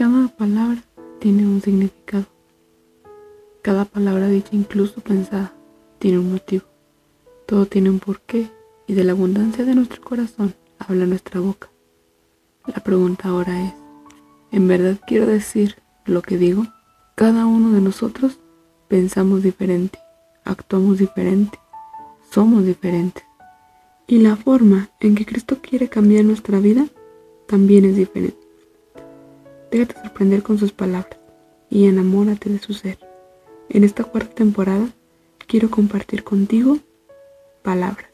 cada palabra tiene un significado. Cada palabra dicha, incluso pensada, tiene un motivo. Todo tiene un porqué y de la abundancia de nuestro corazón habla nuestra boca. La pregunta ahora es, ¿en verdad quiero decir lo que digo? Cada uno de nosotros pensamos diferente, actuamos diferente, somos diferentes. Y la forma en que Cristo quiere cambiar nuestra vida también es diferente. Déjate sorprender con sus palabras y enamórate de su ser. En esta cuarta temporada quiero compartir contigo palabras.